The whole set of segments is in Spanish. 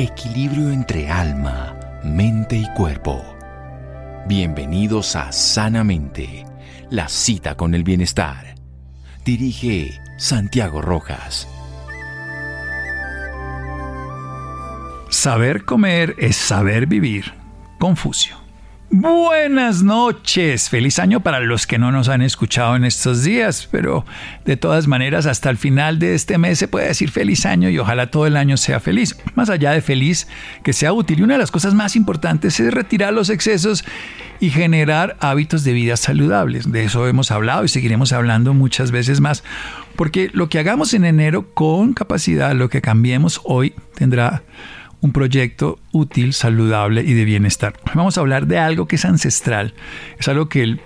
equilibrio entre alma, mente y cuerpo. Bienvenidos a Sanamente, la cita con el bienestar. Dirige Santiago Rojas. Saber comer es saber vivir. Confucio. Buenas noches, feliz año para los que no nos han escuchado en estos días, pero de todas maneras hasta el final de este mes se puede decir feliz año y ojalá todo el año sea feliz. Más allá de feliz, que sea útil. Y una de las cosas más importantes es retirar los excesos y generar hábitos de vida saludables. De eso hemos hablado y seguiremos hablando muchas veces más, porque lo que hagamos en enero con capacidad, lo que cambiemos hoy tendrá un proyecto útil, saludable y de bienestar. Vamos a hablar de algo que es ancestral, es algo que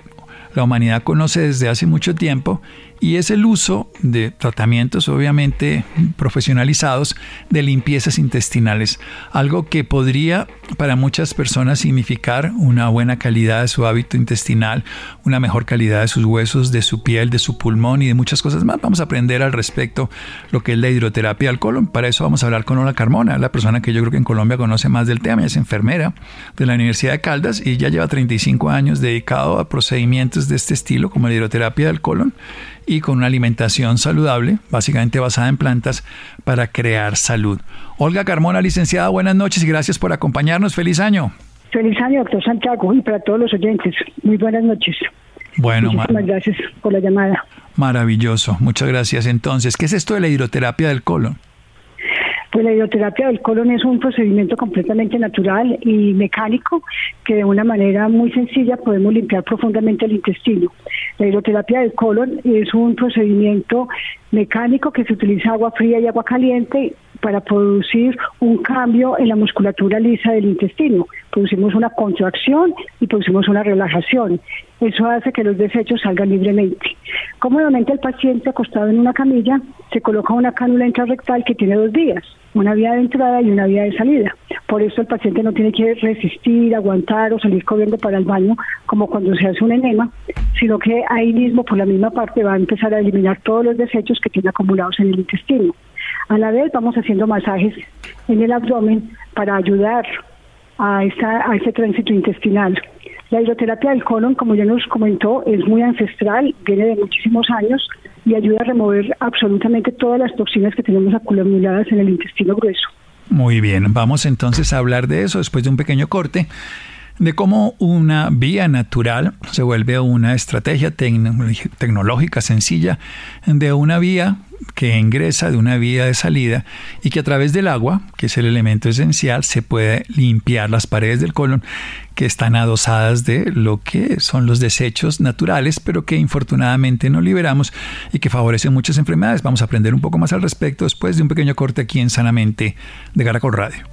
la humanidad conoce desde hace mucho tiempo y es el uso de tratamientos obviamente profesionalizados de limpiezas intestinales, algo que podría para muchas personas significar una buena calidad de su hábito intestinal, una mejor calidad de sus huesos, de su piel, de su pulmón y de muchas cosas más. Vamos a aprender al respecto lo que es la hidroterapia del colon. Para eso vamos a hablar con Ola Carmona, la persona que yo creo que en Colombia conoce más del tema, es enfermera de la Universidad de Caldas y ya lleva 35 años dedicado a procedimientos de este estilo como la hidroterapia del colon y con una alimentación saludable, básicamente basada en plantas, para crear salud. Olga Carmona, licenciada, buenas noches y gracias por acompañarnos. Feliz año. Feliz año, doctor Santiago, y para todos los oyentes. Muy buenas noches. Bueno, Muchísimas gracias por la llamada. Maravilloso, muchas gracias. Entonces, ¿qué es esto de la hidroterapia del colon? Pues la hidroterapia del colon es un procedimiento completamente natural y mecánico que de una manera muy sencilla podemos limpiar profundamente el intestino. La hidroterapia del colon es un procedimiento mecánico que se utiliza agua fría y agua caliente para producir un cambio en la musculatura lisa del intestino. Producimos una contracción y producimos una relajación. Eso hace que los desechos salgan libremente. Cómodamente el paciente acostado en una camilla se coloca una cánula intrarrectal que tiene dos vías una vía de entrada y una vía de salida. Por eso el paciente no tiene que resistir, aguantar o salir corriendo para el baño como cuando se hace un enema, sino que ahí mismo por la misma parte va a empezar a eliminar todos los desechos que tiene acumulados en el intestino. A la vez vamos haciendo masajes en el abdomen para ayudar a, esta, a ese tránsito intestinal. La hidroterapia del colon, como ya nos comentó, es muy ancestral, viene de muchísimos años y ayuda a remover absolutamente todas las toxinas que tenemos acumuladas en el intestino grueso. Muy bien, vamos entonces a hablar de eso después de un pequeño corte de cómo una vía natural se vuelve una estrategia tecnológica sencilla de una vía que ingresa de una vía de salida y que a través del agua, que es el elemento esencial, se puede limpiar las paredes del colon que están adosadas de lo que son los desechos naturales, pero que infortunadamente no liberamos y que favorecen muchas enfermedades. Vamos a aprender un poco más al respecto después de un pequeño corte aquí en Sanamente de Caracol Radio.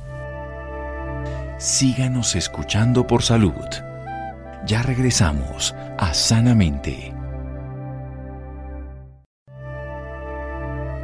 Síganos escuchando por salud. Ya regresamos a Sanamente.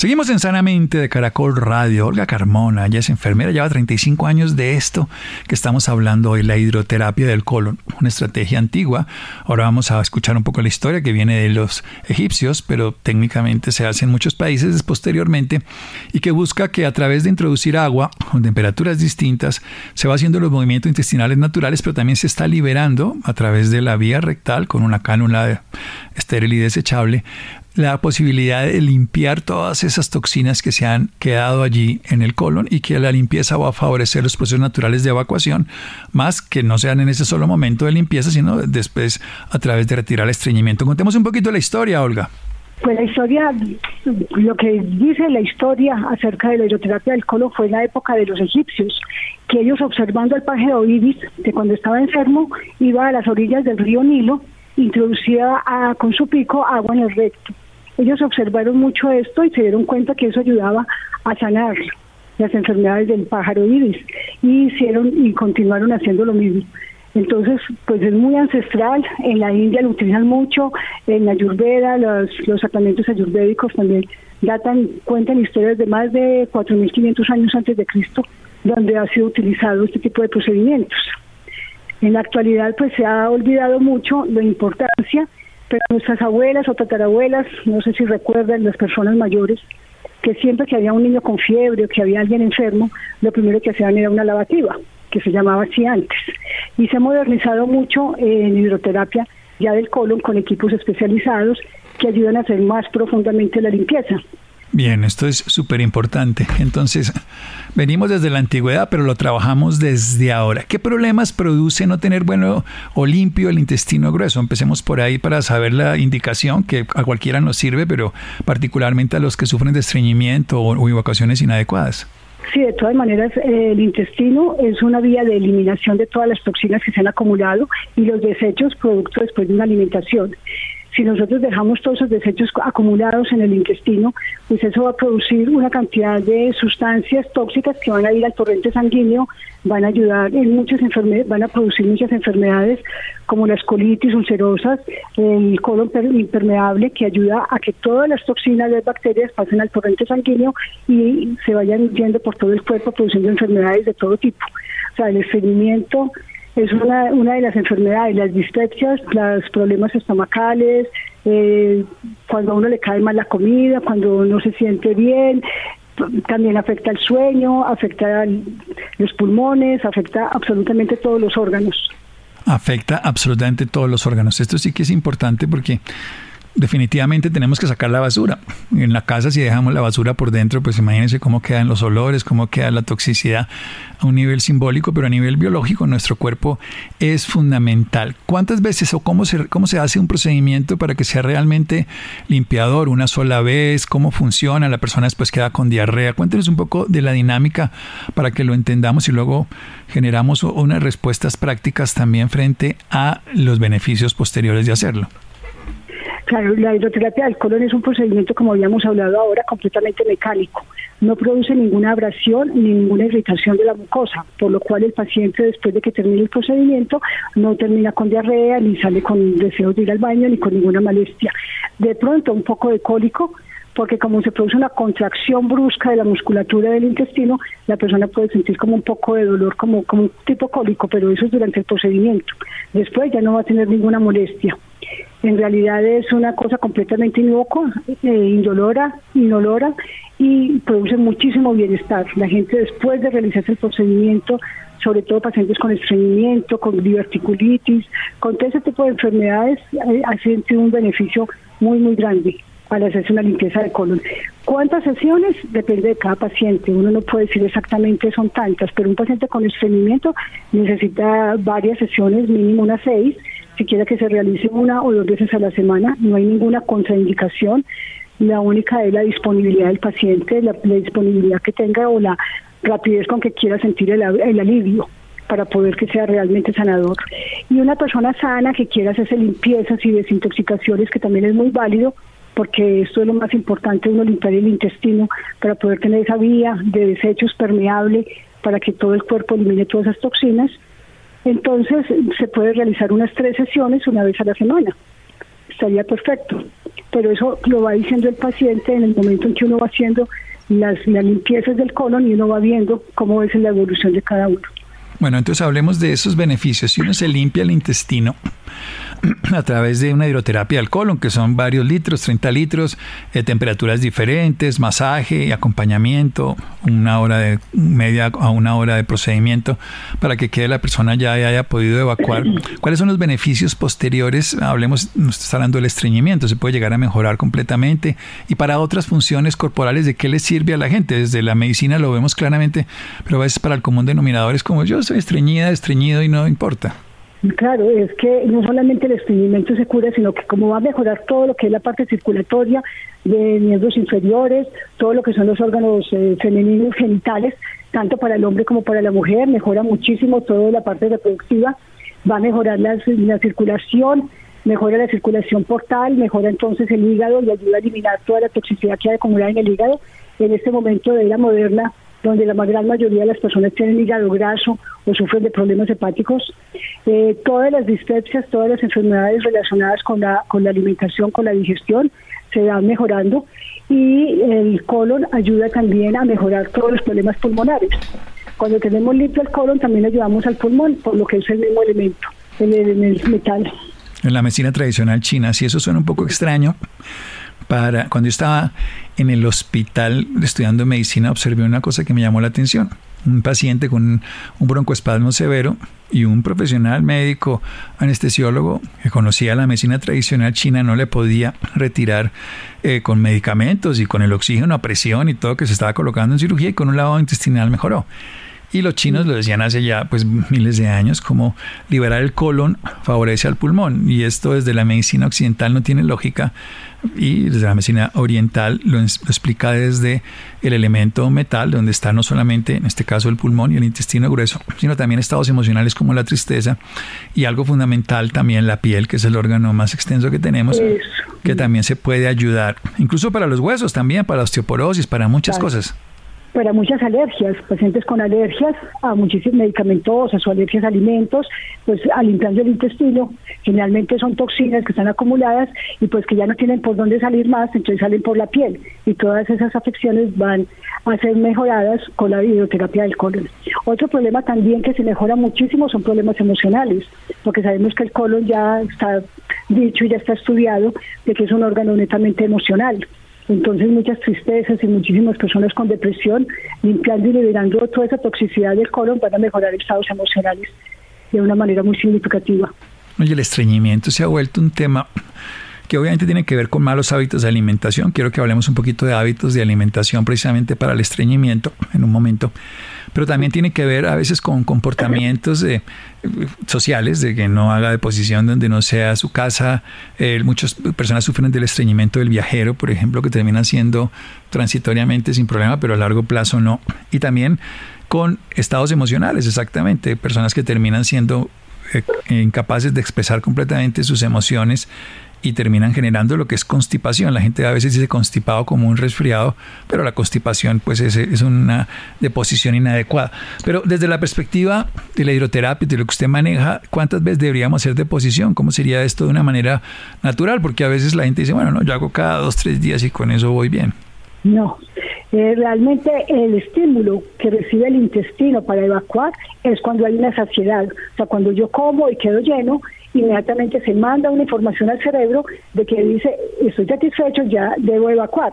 Seguimos en Sanamente de Caracol Radio. Olga Carmona, ella es enfermera, lleva 35 años de esto que estamos hablando hoy, la hidroterapia del colon, una estrategia antigua. Ahora vamos a escuchar un poco la historia que viene de los egipcios, pero técnicamente se hace en muchos países posteriormente y que busca que a través de introducir agua con temperaturas distintas se va haciendo los movimientos intestinales naturales, pero también se está liberando a través de la vía rectal con una cánula estéril y desechable la posibilidad de limpiar todas esas toxinas que se han quedado allí en el colon y que la limpieza va a favorecer los procesos naturales de evacuación, más que no sean en ese solo momento de limpieza, sino después a través de retirar el estreñimiento. Contemos un poquito la historia, Olga. Pues la historia, lo que dice la historia acerca de la hidroterapia del colon fue en la época de los egipcios, que ellos observando al paje Oibis, que cuando estaba enfermo iba a las orillas del río Nilo introducía con su pico agua en el recto. Ellos observaron mucho esto y se dieron cuenta que eso ayudaba a sanar las enfermedades del pájaro iris y hicieron y continuaron haciendo lo mismo. Entonces, pues es muy ancestral, en la India lo utilizan mucho, en la Ayurveda, los, los tratamientos ayurvédicos también datan, cuentan historias de más de 4.500 años antes de Cristo, donde ha sido utilizado este tipo de procedimientos. En la actualidad, pues se ha olvidado mucho la importancia Pero nuestras abuelas o tatarabuelas, no sé si recuerdan, las personas mayores, que siempre que había un niño con fiebre o que había alguien enfermo, lo primero que hacían era una lavativa, que se llamaba así antes. Y se ha modernizado mucho en hidroterapia ya del colon con equipos especializados que ayudan a hacer más profundamente la limpieza. Bien, esto es súper importante. Entonces, venimos desde la antigüedad, pero lo trabajamos desde ahora. ¿Qué problemas produce no tener bueno o limpio el intestino grueso? Empecemos por ahí para saber la indicación que a cualquiera nos sirve, pero particularmente a los que sufren de estreñimiento o, evacuaciones inadecuadas. Sí, de todas maneras, el intestino es una vía de eliminación de todas las toxinas que se han acumulado y los desechos producto después de una alimentación si nosotros dejamos todos esos desechos acumulados en el intestino, pues eso va a producir una cantidad de sustancias tóxicas que van a ir al torrente sanguíneo, van a ayudar en muchas enfermedades, van a producir muchas enfermedades como las colitis ulcerosas, el colon impermeable que ayuda a que todas las toxinas de bacterias pasen al torrente sanguíneo y se vayan yendo por todo el cuerpo produciendo enfermedades de todo tipo. O sea, el estreñimiento es una, una de las enfermedades, las dispepsias, los problemas estomacales, eh, cuando a uno le cae mal la comida, cuando uno se siente bien, también afecta el sueño, afecta los pulmones, afecta absolutamente todos los órganos. Afecta absolutamente todos los órganos. Esto sí que es importante porque definitivamente tenemos que sacar la basura. En la casa si dejamos la basura por dentro, pues imagínense cómo quedan los olores, cómo queda la toxicidad a un nivel simbólico, pero a nivel biológico nuestro cuerpo es fundamental. ¿Cuántas veces o cómo se, cómo se hace un procedimiento para que sea realmente limpiador? ¿Una sola vez? ¿Cómo funciona? La persona después queda con diarrea. Cuéntenos un poco de la dinámica para que lo entendamos y luego generamos unas respuestas prácticas también frente a los beneficios posteriores de hacerlo. Claro, la hidroterapia del colon es un procedimiento, como habíamos hablado ahora, completamente mecánico. No produce ninguna abrasión ni ninguna irritación de la mucosa, por lo cual el paciente después de que termine el procedimiento no termina con diarrea, ni sale con deseos de ir al baño, ni con ninguna molestia. De pronto un poco de cólico, porque como se produce una contracción brusca de la musculatura del intestino, la persona puede sentir como un poco de dolor, como, como un tipo cólico, pero eso es durante el procedimiento. Después ya no va a tener ninguna molestia en realidad es una cosa completamente inocua, eh, indolora, inolora y produce muchísimo bienestar. La gente después de realizarse el procedimiento, sobre todo pacientes con estreñimiento, con diverticulitis, con todo ese tipo de enfermedades, eh, un beneficio muy, muy grande al hacerse una limpieza de colon. ¿Cuántas sesiones? Depende de cada paciente. Uno no puede decir exactamente son tantas, pero un paciente con estreñimiento necesita varias sesiones, mínimo unas seis, siquiera que se realice una o dos veces a la semana, no hay ninguna contraindicación, la única es la disponibilidad del paciente, la, disponibilidad que tenga o la rapidez con que quiera sentir el, alivio para poder que sea realmente sanador. Y una persona sana que quiera hacerse limpiezas y desintoxicaciones, que también es muy válido, porque esto es lo más importante, uno limpiar el intestino para poder tener esa vía de desechos permeable para que todo el cuerpo elimine todas esas toxinas entonces se puede realizar unas tres sesiones una vez a la semana. Estaría perfecto. Pero eso lo va diciendo el paciente en el momento en que uno va haciendo las, limpiezas del colon y uno va viendo cómo es la evolución de cada uno. Bueno, entonces hablemos de esos beneficios. Si uno se limpia el intestino, a través de una hidroterapia del colon, que son varios litros, 30 litros, de temperaturas diferentes, masaje y acompañamiento, una hora de media a una hora de procedimiento para que quede la persona ya haya podido evacuar. ¿Cuáles son los beneficios posteriores? Hablemos, nos está hablando del estreñimiento, se puede llegar a mejorar completamente y para otras funciones corporales, ¿de qué le sirve a la gente? Desde la medicina lo vemos claramente, pero a veces para el común denominador es como yo soy estreñida, estreñido y no importa. Claro, es que no solamente el estreñimiento se cura, sino que como va a mejorar todo lo que es la parte circulatoria de miembros inferiores, todo lo que son los órganos eh, femeninos genitales, tanto para el hombre como para la mujer, mejora muchísimo toda la parte reproductiva, va a mejorar la, la circulación, mejora la circulación portal, mejora entonces el hígado y ayuda a eliminar toda la toxicidad que hay acumulada en el hígado. En este momento de la moderna, donde la gran mayoría de las personas tienen hígado graso o sufren de problemas hepáticos. Eh, todas las dispepsias, todas las enfermedades relacionadas con la, con la alimentación, con la digestión, se van mejorando y el colon ayuda también a mejorar todos los problemas pulmonares. Cuando tenemos limpio el colon también ayudamos al pulmón, por lo que es el mismo elemento, el, el metal. en la medicina tradicional china. Si eso suena un poco extraño, para cuando yo estaba en el hospital estudiando medicina observé una cosa que me llamó la atención. Un paciente con un broncoespasmo severo y un profesional médico anestesiólogo que conocía la medicina tradicional china no le podía retirar eh, con medicamentos y con el oxígeno a presión y todo que se estaba colocando en cirugía y con un lavado intestinal mejoró. Y los chinos lo decían hace ya pues miles de años, como liberar el colon favorece al pulmón. Y esto desde la medicina occidental no tiene lógica y desde la medicina oriental lo, explica desde el elemento metal, donde está no solamente en este caso el pulmón y el intestino grueso, sino también estados emocionales como la tristeza y algo fundamental también la piel, que es el órgano más extenso que tenemos, que también se puede ayudar, incluso para los huesos también, para osteoporosis, para muchas cosas para muchas alergias, pacientes con alergias a muchísimos medicamentos, o alergias a alimentos, pues al limpiando el intestino, generalmente son toxinas que están acumuladas y pues que ya no tienen por dónde salir más, entonces salen por la piel y todas esas afecciones van a ser mejoradas con la hidroterapia del colon. Otro problema también que se mejora muchísimo son problemas emocionales, porque sabemos que el colon ya está dicho y ya está estudiado de que es un órgano netamente emocional. Entonces muchas tristezas y muchísimas personas con depresión, limpiando y liberando toda esa toxicidad del colon van a mejorar estados emocionales de una manera muy significativa. Oye, el estreñimiento se ha vuelto un tema que obviamente tiene que ver con malos hábitos de alimentación. Quiero que hablemos un poquito de hábitos de alimentación precisamente para el estreñimiento en un momento pero también tiene que ver a veces con comportamientos sociales, de que no haga deposición donde no sea su casa. Eh, muchas personas sufren del estreñimiento del viajero, por ejemplo, que termina siendo transitoriamente sin problema, pero a largo plazo no. Y también con estados emocionales, exactamente, personas que terminan siendo eh, incapaces de expresar completamente sus emociones y terminan generando lo que es constipación. La gente a veces dice constipado como un resfriado, pero la constipación pues es, es una deposición inadecuada. Pero desde la perspectiva de la hidroterapia, de lo que usted maneja, ¿cuántas veces deberíamos hacer deposición? ¿Cómo sería esto de una manera natural? Porque a veces la gente dice, bueno, no, yo hago cada dos, tres días y con eso voy bien. No, eh, realmente el estímulo que recibe el intestino para evacuar es cuando hay una saciedad, o sea, cuando yo como y quedo lleno, inmediatamente se manda una información al cerebro de que dice, estoy satisfecho, ya debo evacuar.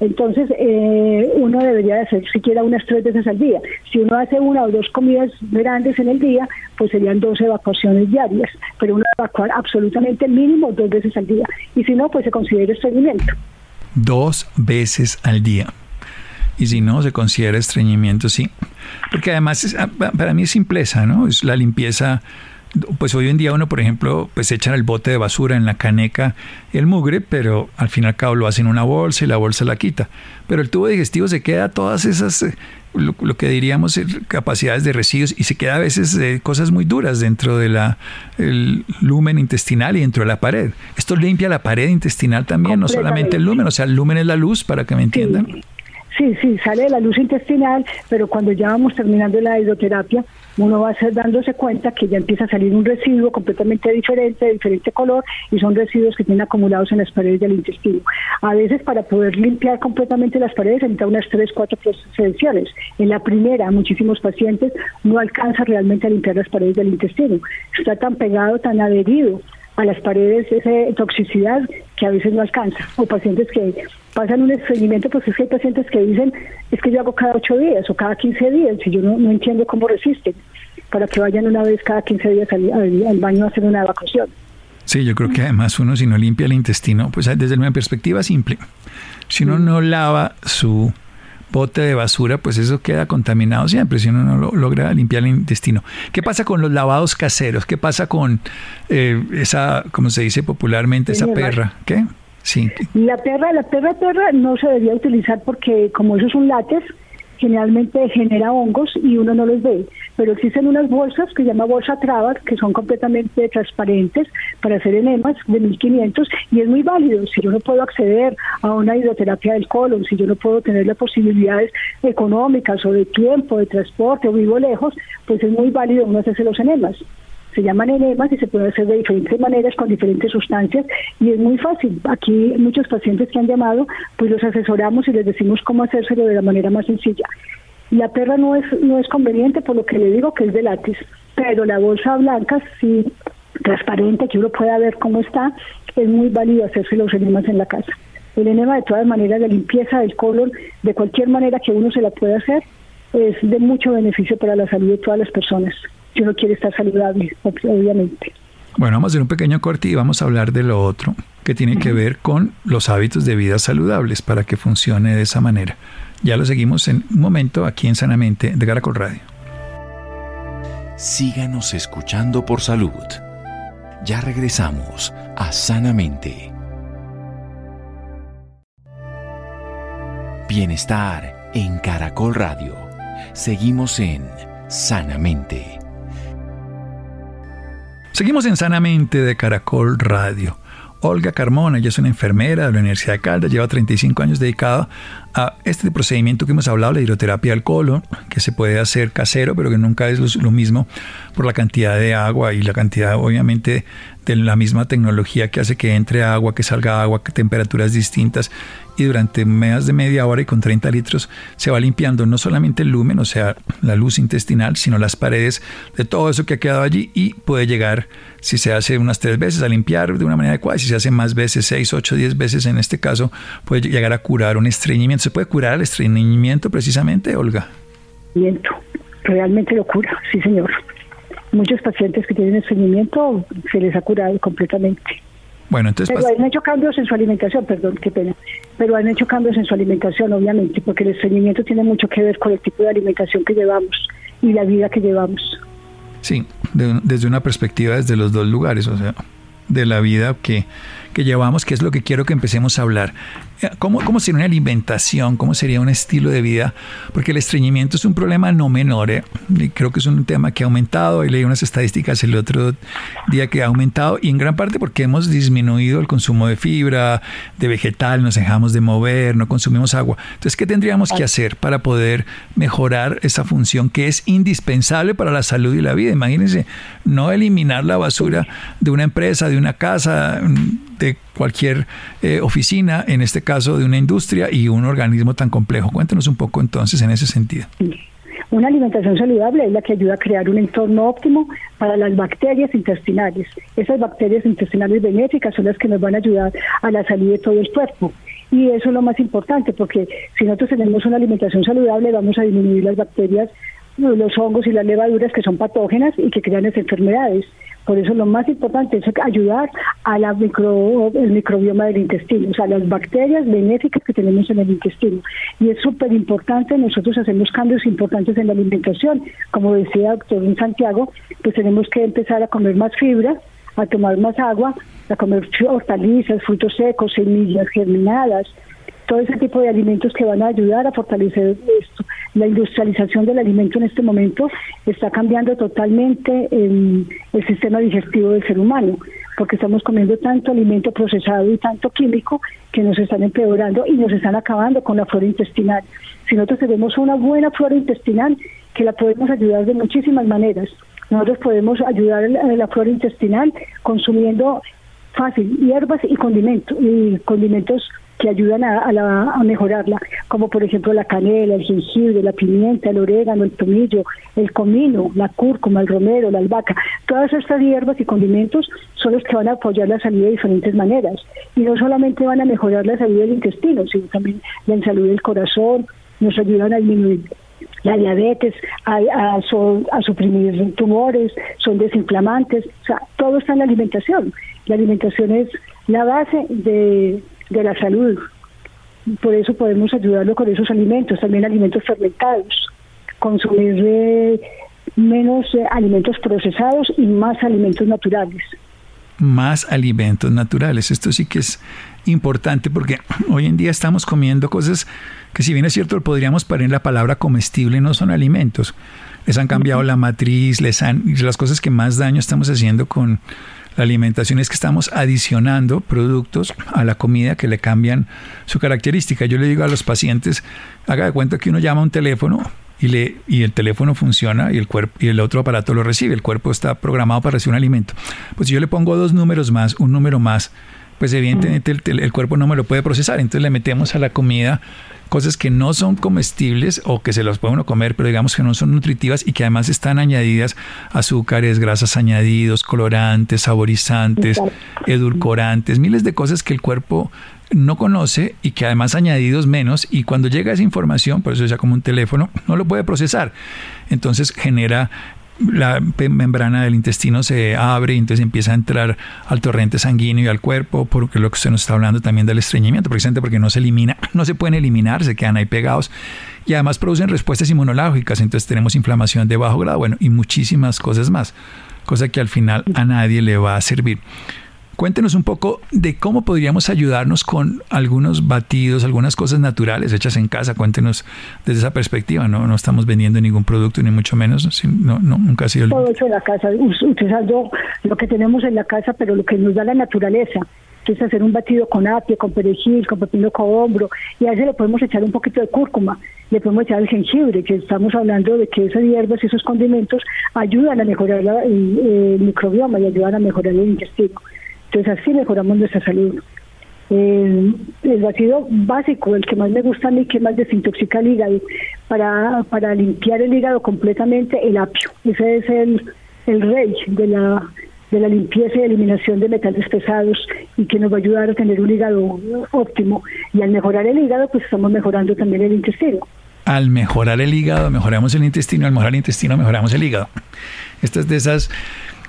Entonces, eh, uno debería hacer siquiera unas tres veces al día. Si uno hace una o dos comidas grandes en el día, pues serían dos evacuaciones diarias, pero uno evacuar absolutamente mínimo dos veces al día. Y si no, pues se considera estreñimiento. Dos veces al día. Y si no, se considera estreñimiento, sí. Porque además, ah, para mí es simpleza, ¿no? Es la limpieza pues hoy en día uno, por ejemplo, pues echan el bote de basura en la caneca el mugre, pero al fin y al cabo lo hacen en una bolsa y la bolsa la quita. Pero el tubo digestivo se queda todas esas, eh, lo, que diríamos, capacidades de residuos y se queda a veces eh, cosas muy duras dentro del el lumen intestinal y dentro de la pared. Esto limpia la pared intestinal también, no solamente el lumen, o sea, el lumen es la luz, para que me entiendan. Sí, sí, sale de la luz intestinal, pero cuando ya vamos terminando la hidroterapia, uno va dándose cuenta que ya empieza a salir un residuo completamente diferente, de diferente color, y son residuos que tienen acumulados en las paredes del intestino. A veces para poder limpiar completamente las paredes se necesita unas tres, cuatro sesiones. En la primera, muchísimos pacientes no alcanzan realmente a limpiar las paredes del intestino. Está tan pegado, tan adherido a las paredes esa toxicidad que a veces no alcanza. O pacientes que pasan un estreñimiento, pues es que hay pacientes que dicen, es que yo hago cada ocho días o cada 15 días, y yo no, no entiendo cómo resisten, para que vayan una vez cada 15 días al, baño a hacer una evacuación. Sí, yo creo que además uno si no limpia el intestino, pues desde mi perspectiva simple, si uno no lava su bote de basura, pues eso queda contaminado siempre si uno no logra limpiar el intestino. ¿Qué pasa con los lavados caseros? ¿Qué pasa con eh, esa, como se dice popularmente, esa perra? ¿Qué? Sí. La perra, la perra perra no se debería utilizar porque como eso es un látex, generalmente genera hongos y uno no los ve. Pero existen unas bolsas que se llama bolsa Travat, que son completamente transparentes para hacer enemas de 1500 y es muy válido. Si yo no puedo acceder a una hidroterapia del colon, si yo no puedo tener las posibilidades económicas o de tiempo, de transporte o vivo lejos, pues es muy válido uno hacerse los enemas se llaman enemas y se puede hacer de diferentes maneras con diferentes sustancias y es muy fácil. Aquí muchos pacientes que han llamado, pues los asesoramos y les decimos cómo hacérselo de la manera más sencilla. La perra no es no es conveniente por lo que le digo que es de látex, pero la bolsa blanca sí transparente, que uno pueda ver cómo está, es muy válido hacerse los enemas en la casa. El enema de todas maneras, la limpieza del colon, de cualquier manera que uno se la pueda hacer, es de mucho beneficio para la salud de todas las personas. Si uno quiere estar saludable, obviamente. Bueno, vamos a hacer un pequeño corte y vamos a hablar de lo otro, que tiene que ver con los hábitos de vida saludables para que funcione de esa manera. Ya lo seguimos en un momento aquí en Sanamente de Caracol Radio. Síganos escuchando por salud. Ya regresamos a Sanamente. Bienestar en Caracol Radio. Seguimos en Sanamente. Seguimos en Sanamente de Caracol Radio. Olga Carmona, ella es una enfermera de la Universidad de Caldas, lleva 35 años dedicada a este procedimiento que hemos hablado, la hidroterapia al colon, que se puede hacer casero, pero que nunca es lo, mismo por la cantidad de agua y la cantidad, obviamente, de la misma tecnología que hace que entre agua, que salga agua, que temperaturas distintas y durante más de media hora y con 30 litros se va limpiando no solamente el lumen, o sea, la luz intestinal, sino las paredes de todo eso que ha quedado allí y puede llegar, si se hace unas tres veces, a limpiar de una manera adecuada, si se hace más veces, seis, ocho, diez veces en este caso, puede llegar a curar un estreñimiento. ¿Se puede curar el estreñimiento precisamente, Olga? Realmente lo cura, sí señor. Muchos pacientes que tienen estreñimiento se les ha curado completamente. Bueno, entonces... Pero han hecho cambios en su alimentación, perdón, qué pena. Pero han hecho cambios en su alimentación, obviamente, porque el estreñimiento tiene mucho que ver con el tipo de alimentación que llevamos y la vida que llevamos. Sí, desde una perspectiva desde los dos lugares, o sea, de la vida que, que llevamos, que es lo que quiero que empecemos a hablar. ¿Cómo, ¿Cómo sería una alimentación? ¿Cómo sería un estilo de vida? Porque el estreñimiento es un problema no menor. ¿eh? Y creo que es un tema que ha aumentado. Y leí unas estadísticas el otro día que ha aumentado. Y en gran parte porque hemos disminuido el consumo de fibra, de vegetal, nos dejamos de mover, no consumimos agua. Entonces, ¿qué tendríamos que hacer para poder mejorar esa función que es indispensable para la salud y la vida? Imagínense, no eliminar la basura de una empresa, de una casa, de cualquier eh, oficina, en este caso de una industria y un organismo tan complejo. Cuéntenos un poco entonces en ese sentido. Una alimentación saludable es la que ayuda a crear un entorno óptimo para las bacterias intestinales. Esas bacterias intestinales benéficas son las que nos van a ayudar a la salud de todo el cuerpo. Y eso es lo más importante, porque si nosotros tenemos una alimentación saludable, vamos a disminuir las bacterias, los hongos y las levaduras que son patógenas y que crean esas enfermedades. Por eso lo más importante es ayudar a la micro, el microbioma del intestino, o sea, las bacterias benéficas que tenemos en el intestino. Y es súper importante, nosotros hacemos cambios importantes en la alimentación. Como decía el doctor Santiago, pues tenemos que empezar a comer más fibra, a tomar más agua, a comer hortalizas, frutos secos, semillas germinadas, todo ese tipo de alimentos que van a ayudar a fortalecer esto. La industrialización del alimento en este momento está cambiando totalmente el, el sistema digestivo del ser humano, porque estamos comiendo tanto alimento procesado y tanto químico que nos están empeorando y nos están acabando con la flora intestinal. Si nosotros tenemos una buena flora intestinal, que la podemos ayudar de muchísimas maneras. Nosotros podemos ayudar a la flora intestinal consumiendo fácil hierbas y condimentos y condimentos que ayudan a, mejorarla, como por ejemplo la canela, el jengibre, la pimienta, el orégano, el tomillo, el comino, la cúrcuma, el romero, la albahaca. Todas estas hierbas y condimentos son los que van a apoyar la salud de diferentes maneras. Y no solamente van a mejorar la salud del intestino, sino también la salud del corazón, nos ayudan a disminuir la diabetes, a, a, suprimir tumores, son desinflamantes, o sea, todo está en la alimentación. La alimentación es la base de, de la salud. Por eso podemos ayudarlo con esos alimentos, también alimentos fermentados, consumir eh, menos eh, alimentos procesados y más alimentos naturales. Más alimentos naturales. Esto sí que es importante porque hoy en día estamos comiendo cosas que si bien es cierto podríamos poner la palabra comestible, no son alimentos. Les han cambiado la matriz, les han, las cosas que más daño estamos haciendo con la alimentación es que estamos adicionando productos a la comida que le cambian su característica. Yo le digo a los pacientes, haga de cuenta que uno llama a un teléfono y, le, y el teléfono funciona y el, y el otro aparato lo recibe. El cuerpo está programado para recibir un alimento. Pues si yo le pongo dos números más, un número más, pues evidentemente el, cuerpo no me lo puede procesar. Entonces le metemos a la comida cosas que no son comestibles o que se las puede uno comer, pero digamos que no son nutritivas y que además están añadidas azúcares, grasas añadidos, colorantes, saborizantes, edulcorantes, miles de cosas que el cuerpo no conoce y que además añadidos menos y cuando llega esa información, por eso es ya como un teléfono, no lo puede procesar. Entonces genera la membrana del intestino se abre y entonces empieza a entrar al torrente sanguíneo y al cuerpo, porque lo que usted nos está hablando también del estreñimiento, precisamente porque no se elimina, no se pueden eliminar, se quedan ahí pegados y además producen respuestas inmunológicas, entonces tenemos inflamación de bajo grado, bueno, y muchísimas cosas más, cosa que al final a nadie le va a servir. Cuéntenos un poco de cómo podríamos ayudarnos con algunos batidos, algunas cosas naturales hechas en casa. Cuéntenos desde esa perspectiva. No, no estamos vendiendo ningún producto, ni mucho menos. No, nunca ha sido. Todo hecho en la casa, utilizando lo que tenemos en la casa, pero lo que nos da la naturaleza. Entonces hacer un batido con apio, con perejil, con pepino cohombro, y a ese le podemos echar un poquito de cúrcuma, le podemos echar el jengibre, que estamos hablando de que esas hierbas y esos condimentos ayudan a mejorar el microbioma y ayudan a mejorar el intestino. Entonces así mejoramos nuestra salud. el batido básico, el que más me gusta a mí, que más desintoxica el hígado, para, para limpiar el hígado completamente, el apio. Ese es el, el rey de la, de la limpieza y eliminación de metales pesados y que nos va a ayudar a tener un hígado óptimo. Y al mejorar el hígado, pues estamos mejorando también el intestino. Al mejorar el hígado, mejoramos el intestino, al mejorar el intestino, mejoramos el hígado. Estas de esas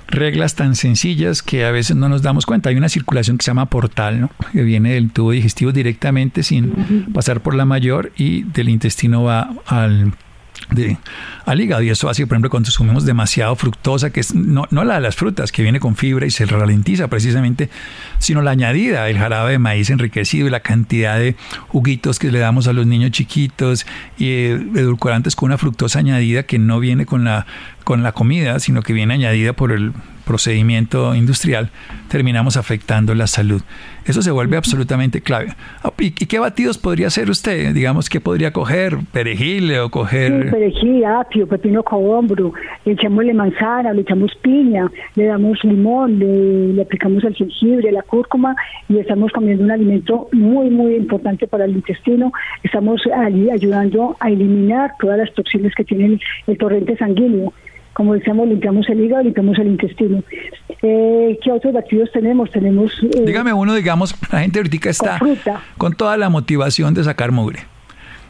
reglas tan sencillas que a veces no nos damos cuenta. Hay una circulación que se llama portal, ¿no? que viene del tubo digestivo directamente sin pasar por la mayor y del intestino va al de, al hígado. Y eso hace, por ejemplo, cuando consumimos demasiado fructosa, que es no, no la de las frutas, que viene con fibra y se ralentiza precisamente, sino la añadida, el jarabe de maíz enriquecido y la cantidad de juguitos que le damos a los niños chiquitos y eh, edulcorantes con una fructosa añadida que no viene con la, con la comida, sino que viene añadida por el procedimiento industrial, terminamos afectando la salud. Eso se vuelve absolutamente clave. Ah, ¿Y, qué batidos podría hacer usted? Digamos, ¿qué podría coger? ¿Perejil o coger...? perejil, apio, pepino cohombro, le echamos manzana, le echamos piña, le damos limón, le, aplicamos el jengibre, la cúrcuma y estamos comiendo un alimento muy, muy importante para el intestino. Estamos ayudando a eliminar todas las toxinas que tiene el torrente sanguíneo como decíamos, limpiamos el hígado, limpiamos el intestino. Eh, ¿Qué otros batidos tenemos? Tenemos... Eh, Dígame uno, digamos, la gente ahorita está con, toda la motivación de sacar mugre.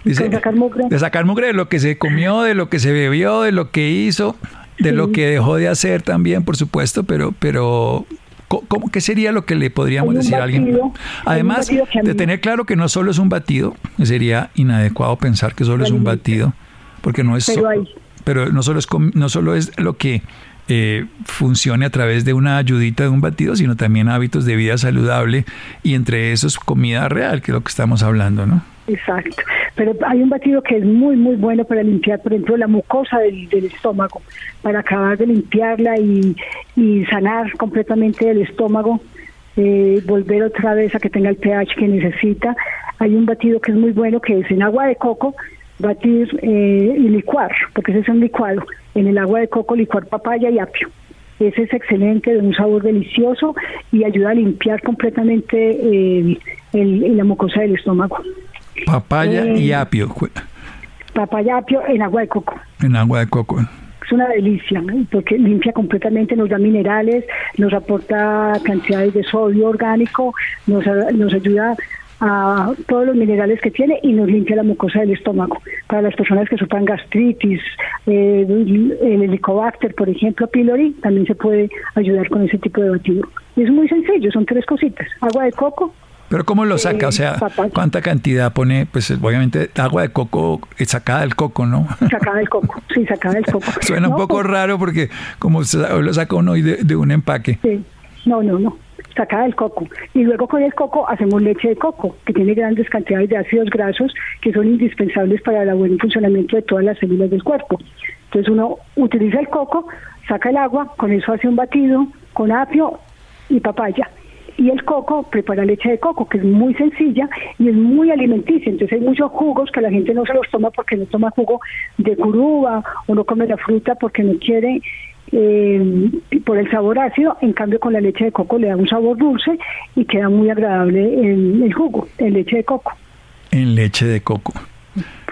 Dice, sacar mugre? De sacar mugre de lo que se comió, de lo que se bebió, de lo que hizo, de lo que dejó de hacer también, por supuesto, pero, pero ¿cómo, ¿qué sería lo que le podríamos decir a alguien? Además de tener claro que no solo es un batido, sería inadecuado pensar que solo es un batido, porque no es... Pero pero no solo es, no solo es lo que eh, funcione a través de una ayudita de un batido, sino también hábitos de vida saludable y entre esos comida real, que es lo que estamos hablando, ¿no? Exacto. Pero hay un batido que es muy, muy bueno para limpiar, por ejemplo, la mucosa del, estómago, para acabar de limpiarla y, sanar completamente el estómago, eh, volver otra vez a que tenga el pH que necesita. Hay un batido que es muy bueno, que es en agua de coco, batir eh, y licuar, porque ese es un licuado, en el agua de coco licuar papaya y apio. Ese es excelente, de un sabor delicioso y ayuda a limpiar completamente eh, el, la mucosa del estómago. Papaya y eh, apio. Papaya apio en agua de coco. En agua de coco. Es una delicia, porque limpia completamente, nos da minerales, nos aporta cantidades de sodio orgánico, nos, nos ayuda a todos los minerales que tiene y nos limpia la mucosa del estómago. Para las personas que sufran gastritis, eh, el helicobacter, por ejemplo, pylori, también se puede ayudar con ese tipo de batido. es muy sencillo, son tres cositas. Agua de coco. Pero ¿cómo lo saca? o sea, eh, ¿cuánta cantidad pone? Pues obviamente agua de coco sacada del coco, ¿no? Sacada del coco, sí, sacada del coco. Suena un poco raro porque como lo saca uno de, de un empaque. Sí. No, no, no sacada del coco. Y luego con el coco hacemos leche de coco, que tiene grandes cantidades de ácidos grasos que son indispensables para el buen funcionamiento de todas las células del cuerpo. Entonces uno utiliza el coco, saca el agua, con eso hace un batido con apio y papaya. Y el coco prepara leche de coco, que es muy sencilla y es muy alimenticia. Entonces hay muchos jugos que la gente no se los toma porque no toma jugo de curuba o no come la fruta porque no quiere eh, por el sabor ácido, en cambio con la leche de coco le da un sabor dulce y queda muy agradable el, el jugo en leche de coco. En leche de coco.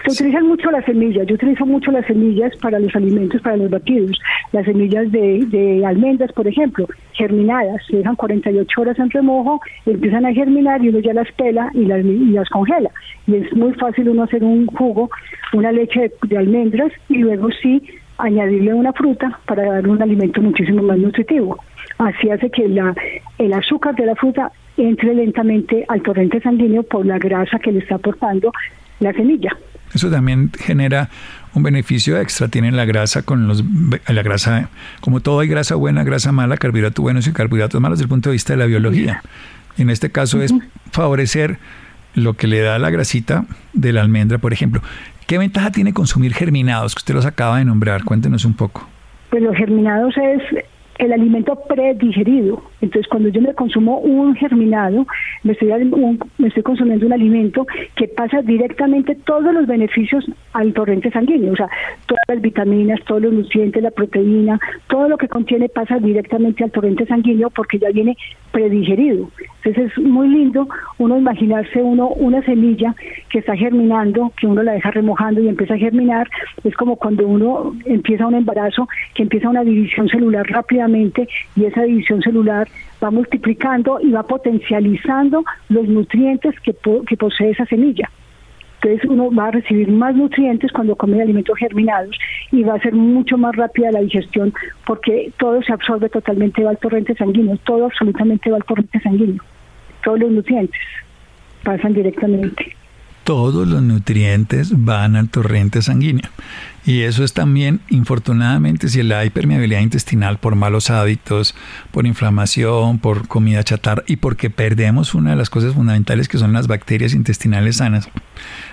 Se utilizan mucho las semillas, yo utilizo mucho las semillas para los alimentos, para los batidos. Las semillas de, de almendras, por ejemplo, germinadas, se dejan 48 horas en remojo, empiezan a germinar y uno ya las pela y las, y las congela. Y es muy fácil uno hacer un jugo, una leche de, de almendras y luego sí añadirle una fruta para dar un alimento muchísimo más nutritivo. Así hace que la, el azúcar de la fruta entre lentamente al torrente sanguíneo por la grasa que le está aportando la semilla. Eso también genera un beneficio extra. Tienen la grasa con los la grasa, como todo hay grasa buena, grasa mala, carbohidratos buenos y carbohidratos malos desde el punto de vista de la biología. En este caso es favorecer lo que le da la grasita de la almendra, por ejemplo. ¿Qué ventaja tiene consumir germinados que usted los acaba de nombrar? Cuéntenos un poco. Pues los germinados es el alimento predigerido. Entonces, cuando yo me consumo un germinado, me estoy, un, me estoy consumiendo un alimento que pasa directamente todos los beneficios al torrente sanguíneo. O sea, todas las vitaminas, todos los nutrientes, la proteína, todo lo que contiene pasa directamente al torrente sanguíneo porque ya viene predigerido. Entonces, es muy lindo uno imaginarse uno una semilla que está germinando, que uno la deja remojando y empieza a germinar. Es como cuando uno empieza un embarazo, que empieza una división celular rápidamente y esa división celular va multiplicando y va potencializando los nutrientes que, que posee esa semilla. Entonces uno va a recibir más nutrientes cuando come alimentos germinados y va a ser mucho más rápida la digestión porque todo se absorbe totalmente va al torrente sanguíneo, todo absolutamente va al torrente sanguíneo, todos los nutrientes pasan directamente todos los nutrientes van al torrente sanguíneo. Y eso es también, infortunadamente, si la hipermeabilidad intestinal por malos hábitos, por inflamación, por comida chatarra y porque perdemos una de las cosas fundamentales que son las bacterias intestinales sanas,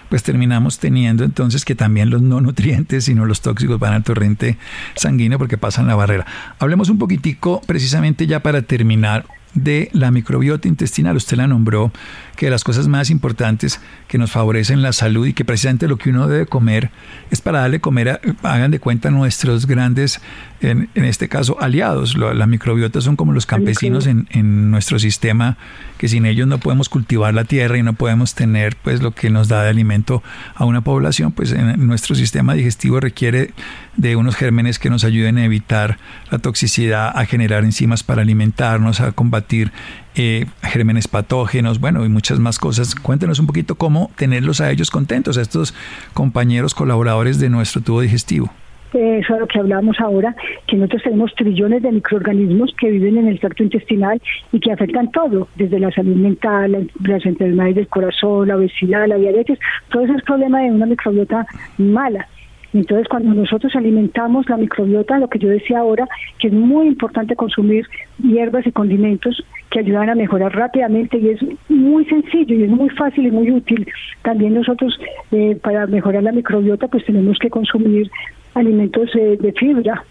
pues terminamos teniendo entonces que también los no nutrientes, sino los tóxicos van al torrente sanguíneo porque pasan la barrera. Hablemos un poquitico precisamente ya para terminar de la microbiota intestinal. Usted la nombró que las cosas más importantes que nos favorecen la salud y que precisamente lo que uno debe comer es para darle comer, hagan de cuenta nuestros grandes, en, este caso, aliados. La microbiota son como los campesinos en, en, nuestro sistema, que sin ellos no podemos cultivar la tierra y no podemos tener pues lo que nos da de alimento a una población, pues en nuestro sistema digestivo requiere de unos gérmenes que nos ayuden a evitar la toxicidad, a generar enzimas para alimentarnos, a combatir eh, gérmenes patógenos, bueno, y muchas más cosas. Cuéntenos un poquito cómo tenerlos a ellos contentos, a estos compañeros colaboradores de nuestro tubo digestivo. Eso es lo que hablamos ahora, que nosotros tenemos trillones de microorganismos que viven en el tracto intestinal y que afectan todo, desde la salud mental, las enfermedades del corazón, la obesidad, la diabetes, todo eso es problema de una microbiota mala. Entonces, cuando nosotros alimentamos la microbiota, lo que yo decía ahora, que es muy importante consumir hierbas y condimentos que ayudan a mejorar rápidamente y es muy sencillo y es muy fácil y muy útil. También nosotros, eh, para mejorar la microbiota, pues tenemos que consumir alimentos eh, de fibra,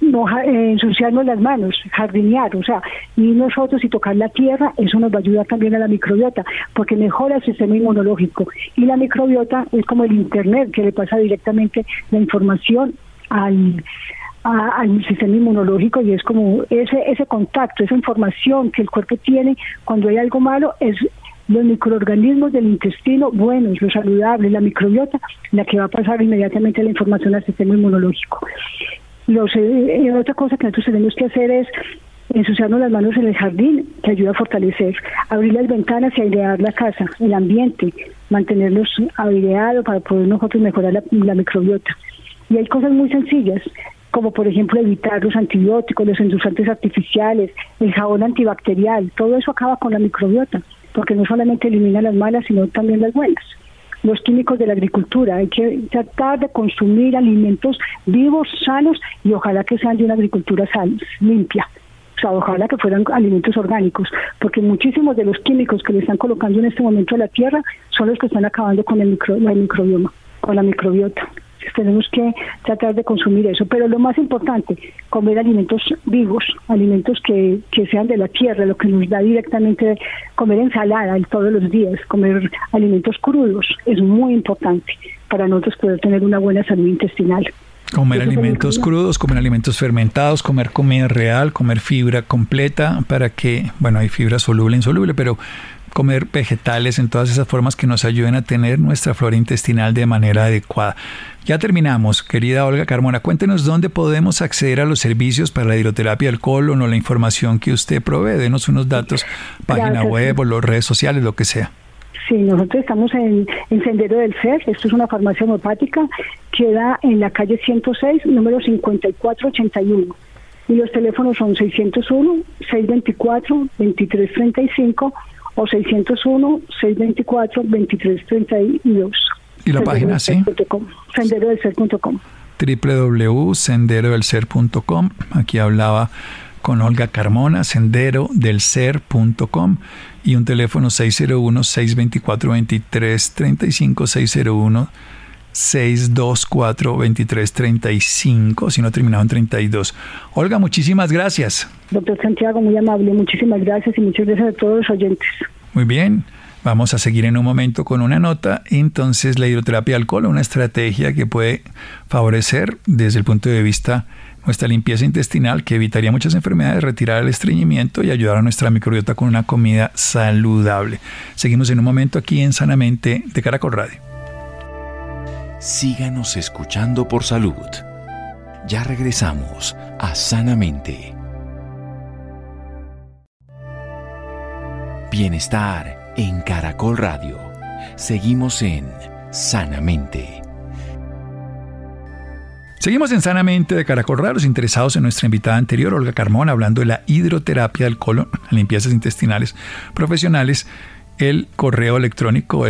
no eh, ensuciarnos las manos, jardinear, o sea, y nosotros y tocar la tierra, eso nos va a ayudar también a la microbiota, porque mejora el sistema inmunológico. Y la microbiota es como el Internet, que le pasa directamente la información al, al sistema inmunológico y es como ese, ese contacto, esa información que el cuerpo tiene cuando hay algo malo, es los microorganismos del intestino buenos, los saludables, la microbiota, la que va a pasar inmediatamente la información al sistema inmunológico. Los, eh, otra cosa que nosotros tenemos que hacer es ensuciarnos las manos en el jardín, que ayuda a fortalecer, abrir las ventanas y airear la casa, el ambiente, mantenerlos aireados para poder nosotros mejorar la, microbiota. Y hay cosas muy sencillas, como por ejemplo evitar los antibióticos, los endulzantes artificiales, el jabón antibacterial, todo eso acaba con la microbiota, porque no solamente elimina las malas, sino también las buenas los químicos de la agricultura. Hay que tratar de consumir alimentos vivos, sanos y ojalá que sean de una agricultura sana, limpia. O sea, ojalá que fueran alimentos orgánicos, porque muchísimos de los químicos que le están colocando en este momento a la tierra son los que están acabando con el, micro, el microbioma, con la microbiota tenemos que tratar de consumir eso. Pero lo más importante, comer alimentos vivos, alimentos que, que sean de la tierra, lo que nos da directamente, comer ensalada todos los días, comer alimentos crudos, es muy importante para nosotros poder tener una buena salud intestinal. Comer alimentos crudos, comer alimentos fermentados, comer comida real, comer fibra completa para que, bueno, hay fibra soluble e insoluble, pero comer vegetales en todas esas formas que nos ayuden a tener nuestra flora intestinal de manera adecuada. Ya terminamos, querida Olga Carmona. Cuéntenos dónde podemos acceder a los servicios para la hidroterapia del colon o la información que usted provee. Denos unos datos, página web o las redes sociales, lo que sea. Sí, nosotros estamos en, en, Sendero del Ser. Esto es una farmacia homopática. Queda en la calle 106, número 5481. Y los teléfonos son 601 624 2335 o 601-624-2332. ¿Y la página, sí? Senderodelser.com. www.senderodelser.com. Aquí hablaba con Olga Carmona, senderodelser.com y un teléfono 601-624-2335, 601 624-2335, si no terminado en 32. Olga, muchísimas gracias. Doctor Santiago, muy amable, muchísimas gracias y muchas gracias a todos los oyentes. Muy bien. Vamos a seguir en un momento con una nota. Entonces, la hidroterapia alcohol, una estrategia que puede favorecer desde el punto de vista nuestra limpieza intestinal, que evitaría muchas enfermedades, retirar el estreñimiento y ayudar a nuestra microbiota con una comida saludable. Seguimos en un momento aquí en Sanamente de Caracol Radio síganos escuchando por salud. Ya regresamos a Sanamente. Bienestar en Caracol Radio. Seguimos en Sanamente. Seguimos en Sanamente de Caracol Radio, los interesados en nuestra invitada anterior, Olga Carmona, hablando de la hidroterapia del colon, limpiezas intestinales profesionales el correo electrónico,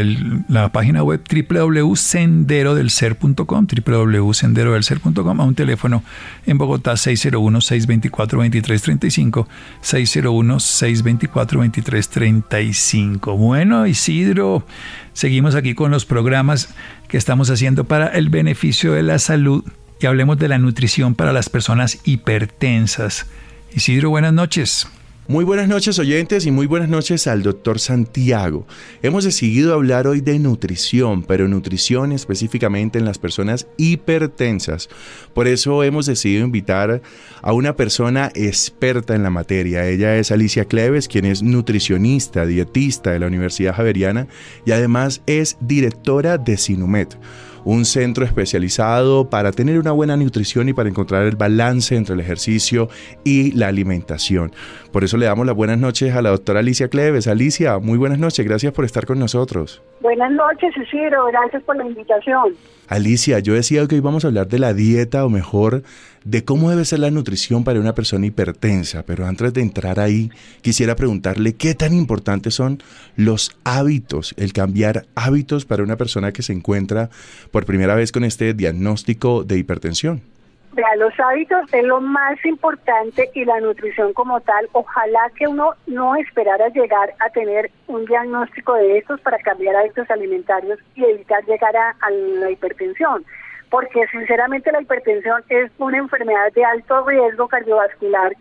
la página web www.senderodelser.com, www.senderodelser.com, a un teléfono en Bogotá 601-624-2335, 601-624-2335. Bueno, Isidro, seguimos aquí con los programas que estamos haciendo para el beneficio de la salud y hablemos de la nutrición para las personas hipertensas. Isidro, buenas noches. Muy buenas noches oyentes y muy buenas noches al doctor Santiago. Hemos decidido hablar hoy de nutrición, pero nutrición específicamente en las personas hipertensas. Por eso hemos decidido invitar a una persona experta en la materia. Ella es Alicia Cleves, quien es nutricionista, dietista de la Universidad Javeriana y además es directora de Sinumet un centro especializado para tener una buena nutrición y para encontrar el balance entre el ejercicio y la alimentación. Por eso le damos las buenas noches a la doctora Alicia Cleves. Alicia, muy buenas noches, gracias por estar con nosotros. Buenas noches, Cicero, gracias por la invitación. Alicia, yo decía que hoy vamos a hablar de la dieta o mejor de cómo debe ser la nutrición para una persona hipertensa, pero antes de entrar ahí quisiera preguntarle qué tan importantes son los hábitos, el cambiar hábitos para una persona que se encuentra por primera vez con este diagnóstico de hipertensión. Vea, los hábitos es lo más importante y la nutrición como tal. Ojalá que uno no esperara llegar a tener un diagnóstico de estos para cambiar hábitos alimentarios y evitar llegar a, la hipertensión. Porque sinceramente la hipertensión es una enfermedad de alto riesgo cardiovascular,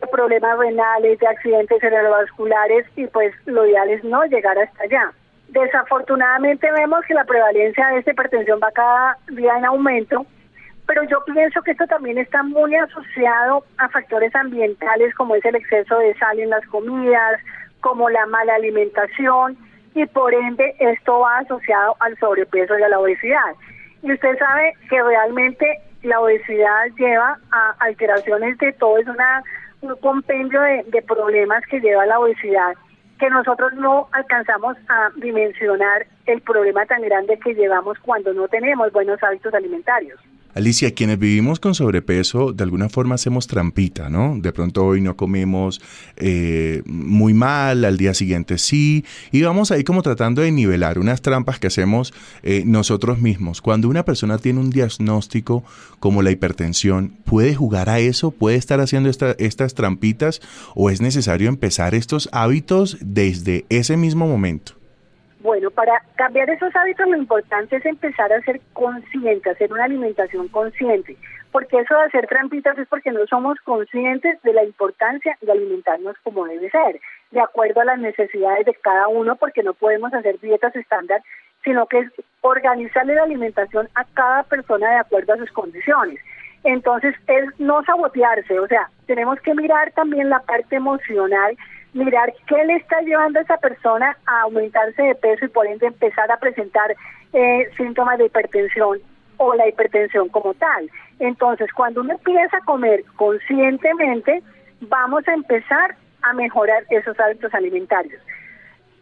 de problemas renales, de accidentes cerebrovasculares y pues lo ideal es no llegar hasta allá. Desafortunadamente vemos que la prevalencia de esta hipertensión va cada día en aumento pero yo pienso que esto también está muy asociado a factores ambientales como es el exceso de sal en las comidas, como la mala alimentación y por ende esto va asociado al sobrepeso y a la obesidad. Y usted sabe que realmente la obesidad lleva a alteraciones de todo, es una, un compendio de, de problemas que lleva la obesidad que nosotros no alcanzamos a dimensionar el problema tan grande que llevamos cuando no tenemos buenos hábitos alimentarios. Alicia, quienes vivimos con sobrepeso, de alguna forma hacemos trampita, ¿no? De pronto hoy no comemos eh, muy mal, al día siguiente sí, y vamos ahí como tratando de nivelar unas trampas que hacemos eh, nosotros mismos. Cuando una persona tiene un diagnóstico como la hipertensión, ¿puede jugar a eso? ¿Puede estar haciendo estas trampitas? ¿O es necesario empezar estos hábitos desde ese mismo momento? Bueno, para cambiar esos hábitos lo importante es empezar a ser consciente, hacer una alimentación consciente, porque eso de hacer trampitas es porque no somos conscientes de la importancia de alimentarnos como debe ser, de acuerdo a las necesidades de cada uno, porque no podemos hacer dietas estándar sino que es organizarle la alimentación a cada persona de acuerdo a sus condiciones. Entonces, es no sabotearse, o sea, tenemos que mirar también la parte emocional, mirar qué le está llevando a esa persona a aumentarse de peso y por ende empezar a presentar eh, síntomas de hipertensión o la hipertensión como tal. Entonces, cuando uno empieza a comer conscientemente, vamos a empezar a mejorar esos hábitos alimentarios.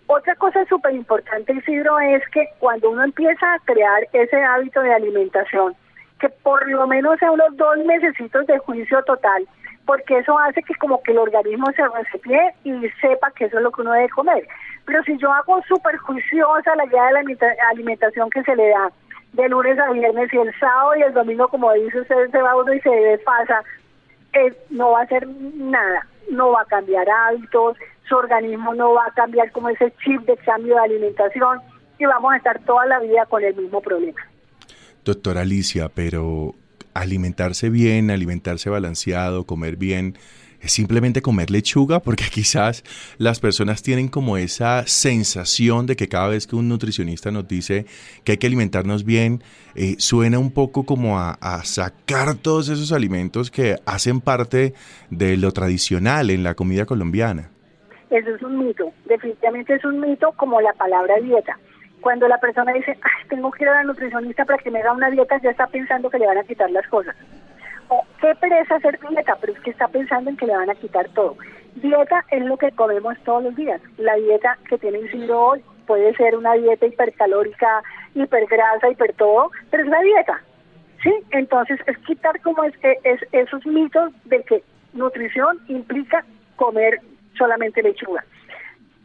Otra cosa súper importante, Isidro, es que cuando uno empieza a crear ese hábito de alimentación, que por lo menos sea unos dos meses de juicio total, porque eso hace que como que el organismo se resetee y sepa que eso es lo que uno debe comer. Pero si yo hago súper juiciosa la guía de la alimentación que se le da de lunes a viernes y el sábado y el domingo, como dice usted, se va uno y se desfasa, eh, no va a hacer nada, no va a cambiar hábitos, su organismo no va a cambiar como ese chip de cambio de alimentación y vamos a estar toda la vida con el mismo problema. Doctora Alicia, pero alimentarse bien, alimentarse balanceado, comer bien, es simplemente comer lechuga, porque quizás las personas tienen como esa sensación de que cada vez que un nutricionista nos dice que hay que alimentarnos bien, eh, suena un poco como a, a, sacar todos esos alimentos que hacen parte de lo tradicional en la comida colombiana. Eso es un mito, definitivamente es un mito como la palabra dieta. Cuando la persona dice, tengo que ir a la nutricionista para que me haga una dieta, ya está pensando que le van a quitar las cosas. O qué pereza hacer dieta, pero es que está pensando en que le van a quitar todo. Dieta es lo que comemos todos los días. La dieta que tiene Isidro hoy puede ser una dieta hipercalórica, hipergrasa, hiper todo, pero es la dieta. ¿Sí? Entonces es quitar como es, es, esos mitos de que nutrición implica comer solamente lechuga.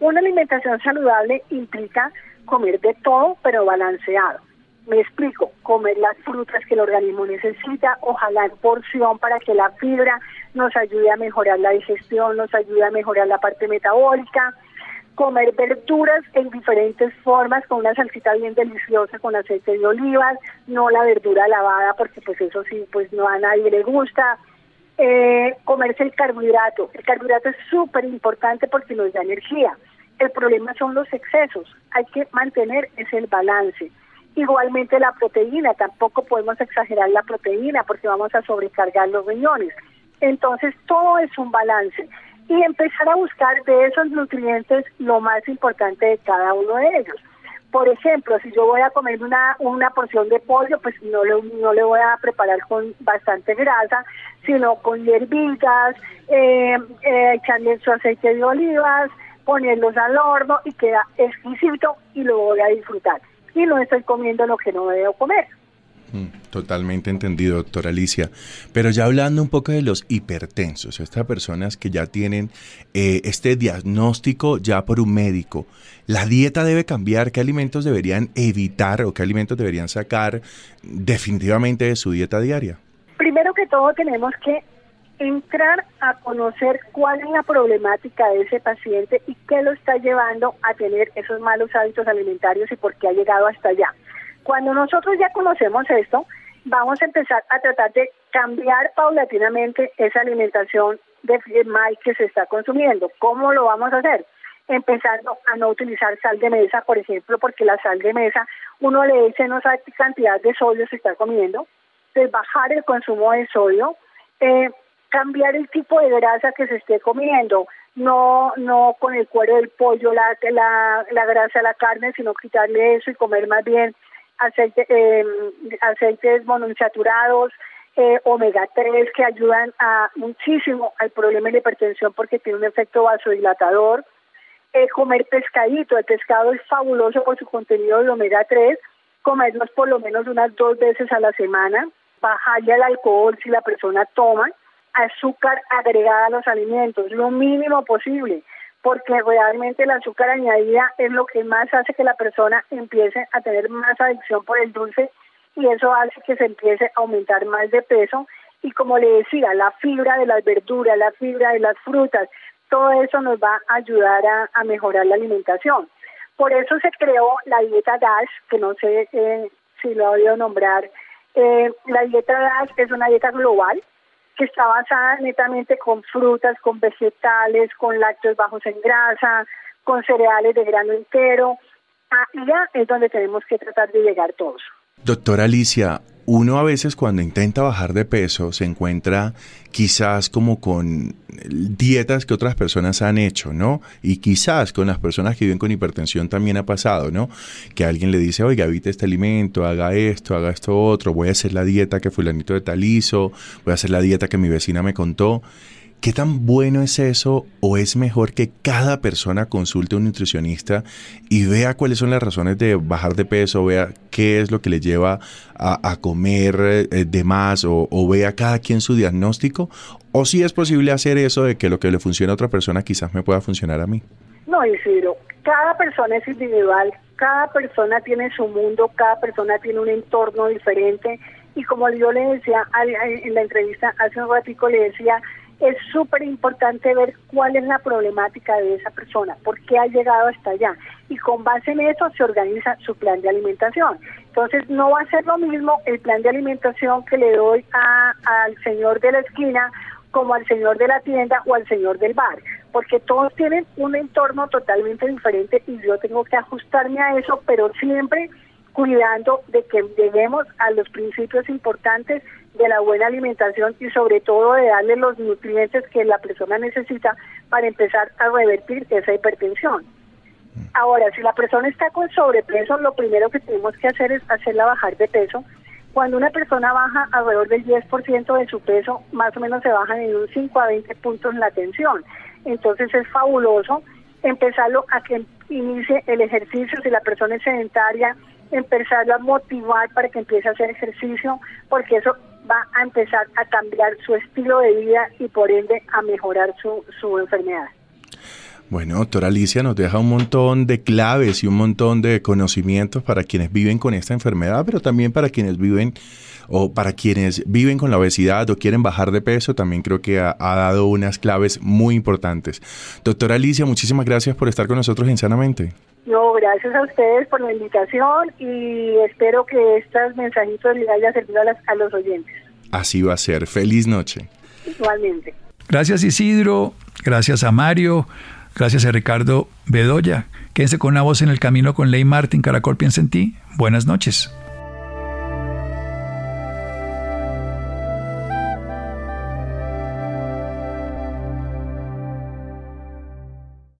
Una alimentación saludable implica comer de todo, pero balanceado. Me explico, comer las frutas que el organismo necesita, ojalá en porción para que la fibra nos ayude a mejorar la digestión, nos ayude a mejorar la parte metabólica, comer verduras en diferentes formas, con una salsita bien deliciosa, con aceite de olivas, no la verdura lavada, porque pues eso sí, pues no a nadie le gusta, eh, comerse el carbohidrato. El carbohidrato es súper importante porque nos da energía. El problema son los excesos. Hay que mantener ese balance. Igualmente la proteína, tampoco podemos exagerar la proteína porque vamos a sobrecargar los riñones. Entonces todo es un balance y empezar a buscar de esos nutrientes lo más importante de cada uno de ellos. Por ejemplo, si yo voy a comer una, una porción de pollo, pues no le, no le voy a preparar con bastante grasa, sino con hierbitas, eh, eh, echarle su aceite de olivas, ponerlos al horno y queda exquisito y lo voy a disfrutar. Y no estoy comiendo lo que no debo comer. Mm, totalmente entendido, doctora Alicia. Pero ya hablando un poco de los hipertensos, estas personas que ya tienen eh, este diagnóstico ya por un médico, ¿la dieta debe cambiar? ¿Qué alimentos deberían evitar o qué alimentos deberían sacar definitivamente de su dieta diaria? Primero que todo tenemos que entrar a conocer cuál es la problemática de ese paciente y qué lo está llevando a tener esos malos hábitos alimentarios y por qué ha llegado hasta allá. Cuando nosotros ya conocemos esto, vamos a empezar a tratar de cambiar paulatinamente esa alimentación de mal que se está consumiendo. ¿Cómo lo vamos a hacer? Empezando a no utilizar sal de mesa, por ejemplo, porque la sal de mesa uno le echa no sabe qué cantidad de sodio se está comiendo. Entonces, bajar el consumo de sodio, eh, cambiar el tipo de grasa que se esté comiendo, no no con el cuero del pollo, la, la, la grasa la carne, sino quitarle eso y comer más bien aceite, eh, aceites monoinsaturados, eh, omega 3 que ayudan a muchísimo al problema de hipertensión porque tiene un efecto vasodilatador. Eh, comer pescadito, el pescado es fabuloso por su contenido de omega 3, comerlos por lo menos unas dos veces a la semana, bajarle al alcohol si la persona toma, azúcar agregada a los alimentos, lo mínimo posible porque realmente el azúcar añadida es lo que más hace que la persona empiece a tener más adicción por el dulce y eso hace que se empiece a aumentar más de peso y como le decía, la fibra de las verduras, la fibra de las frutas, todo eso nos va a ayudar a, mejorar la alimentación. Por eso se creó la dieta DASH, que no sé eh, si lo ha oído nombrar. Eh, la dieta DASH es una dieta global que está basada netamente con frutas, con vegetales, con lácteos bajos en grasa, con cereales de grano entero, allá es donde tenemos que tratar de llegar todos. Doctora Alicia, uno a veces cuando intenta bajar de peso se encuentra quizás como con dietas que otras personas han hecho, ¿no? Y quizás con las personas que viven con hipertensión también ha pasado, ¿no? Que alguien le dice, oiga, evite este alimento, haga esto, haga esto otro, voy a hacer la dieta que fulanito de tal hizo, voy a hacer la dieta que mi vecina me contó. ¿Qué tan bueno es eso o es mejor que cada persona consulte a un nutricionista y vea cuáles son las razones de bajar de peso, vea qué es lo que le lleva a, comer eh, de más o, vea cada quien su diagnóstico? ¿O si es posible hacer eso de que lo que le funciona a otra persona quizás me pueda funcionar a mí? No, Isidro, cada persona es individual, cada persona tiene su mundo, cada persona tiene un entorno diferente y como yo le decía en la entrevista hace un ratico, le decía, es súper importante ver cuál es la problemática de esa persona, por qué ha llegado hasta allá. Y con base en eso se organiza su plan de alimentación. Entonces no va a ser lo mismo el plan de alimentación que le doy al señor de la esquina como al señor de la tienda o al señor del bar, porque todos tienen un entorno totalmente diferente y yo tengo que ajustarme a eso, pero siempre cuidando de que lleguemos a los principios importantes de la buena alimentación y sobre todo de darle los nutrientes que la persona necesita para empezar a revertir esa hipertensión. Ahora, si la persona está con sobrepeso, lo primero que tenemos que hacer es hacerla bajar de peso. Cuando una persona baja alrededor del 10% de su peso, más o menos se bajan en un 5 a 20 puntos la tensión. Entonces es fabuloso empezarlo a que inicie el ejercicio si la persona es sedentaria, empezarlo a motivar para que empiece a hacer ejercicio, porque eso va a empezar a cambiar su estilo de vida y por ende a mejorar su, su enfermedad. Bueno, doctora Alicia nos deja un montón de claves y un montón de conocimientos para quienes viven con esta enfermedad, pero también para quienes viven o para quienes viven con la obesidad o quieren bajar de peso, también creo que ha, ha dado unas claves muy importantes. Doctora Alicia, muchísimas gracias por estar con nosotros en Sanamente. No, gracias a ustedes por la invitación y espero que estos mensajitos les haya servido a, a los oyentes. Así va a ser. Feliz noche. Igualmente. Gracias Isidro, gracias a Mario, gracias a Ricardo Bedoya. Quédense con una voz en el camino con Ley Martin, Caracol piensa en ti. Buenas noches.